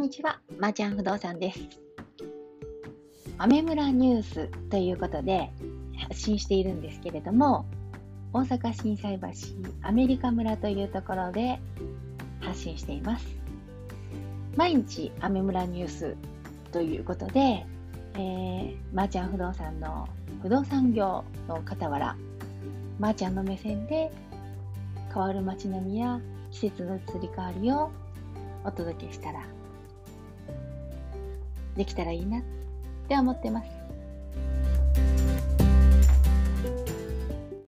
にちは、まー、ちゃん不動産です。アメ村ニュースということで発信しているんですけれども、大阪心斎橋アメリカ村というところで発信しています。毎日アメ村ニュースということで、えー、まー、ちゃん不動産の不動産業の傍ら、まー、ちゃんの目線で変わる街並みや季節の移り変わりをお届けしたらできたらいいなって思ってます。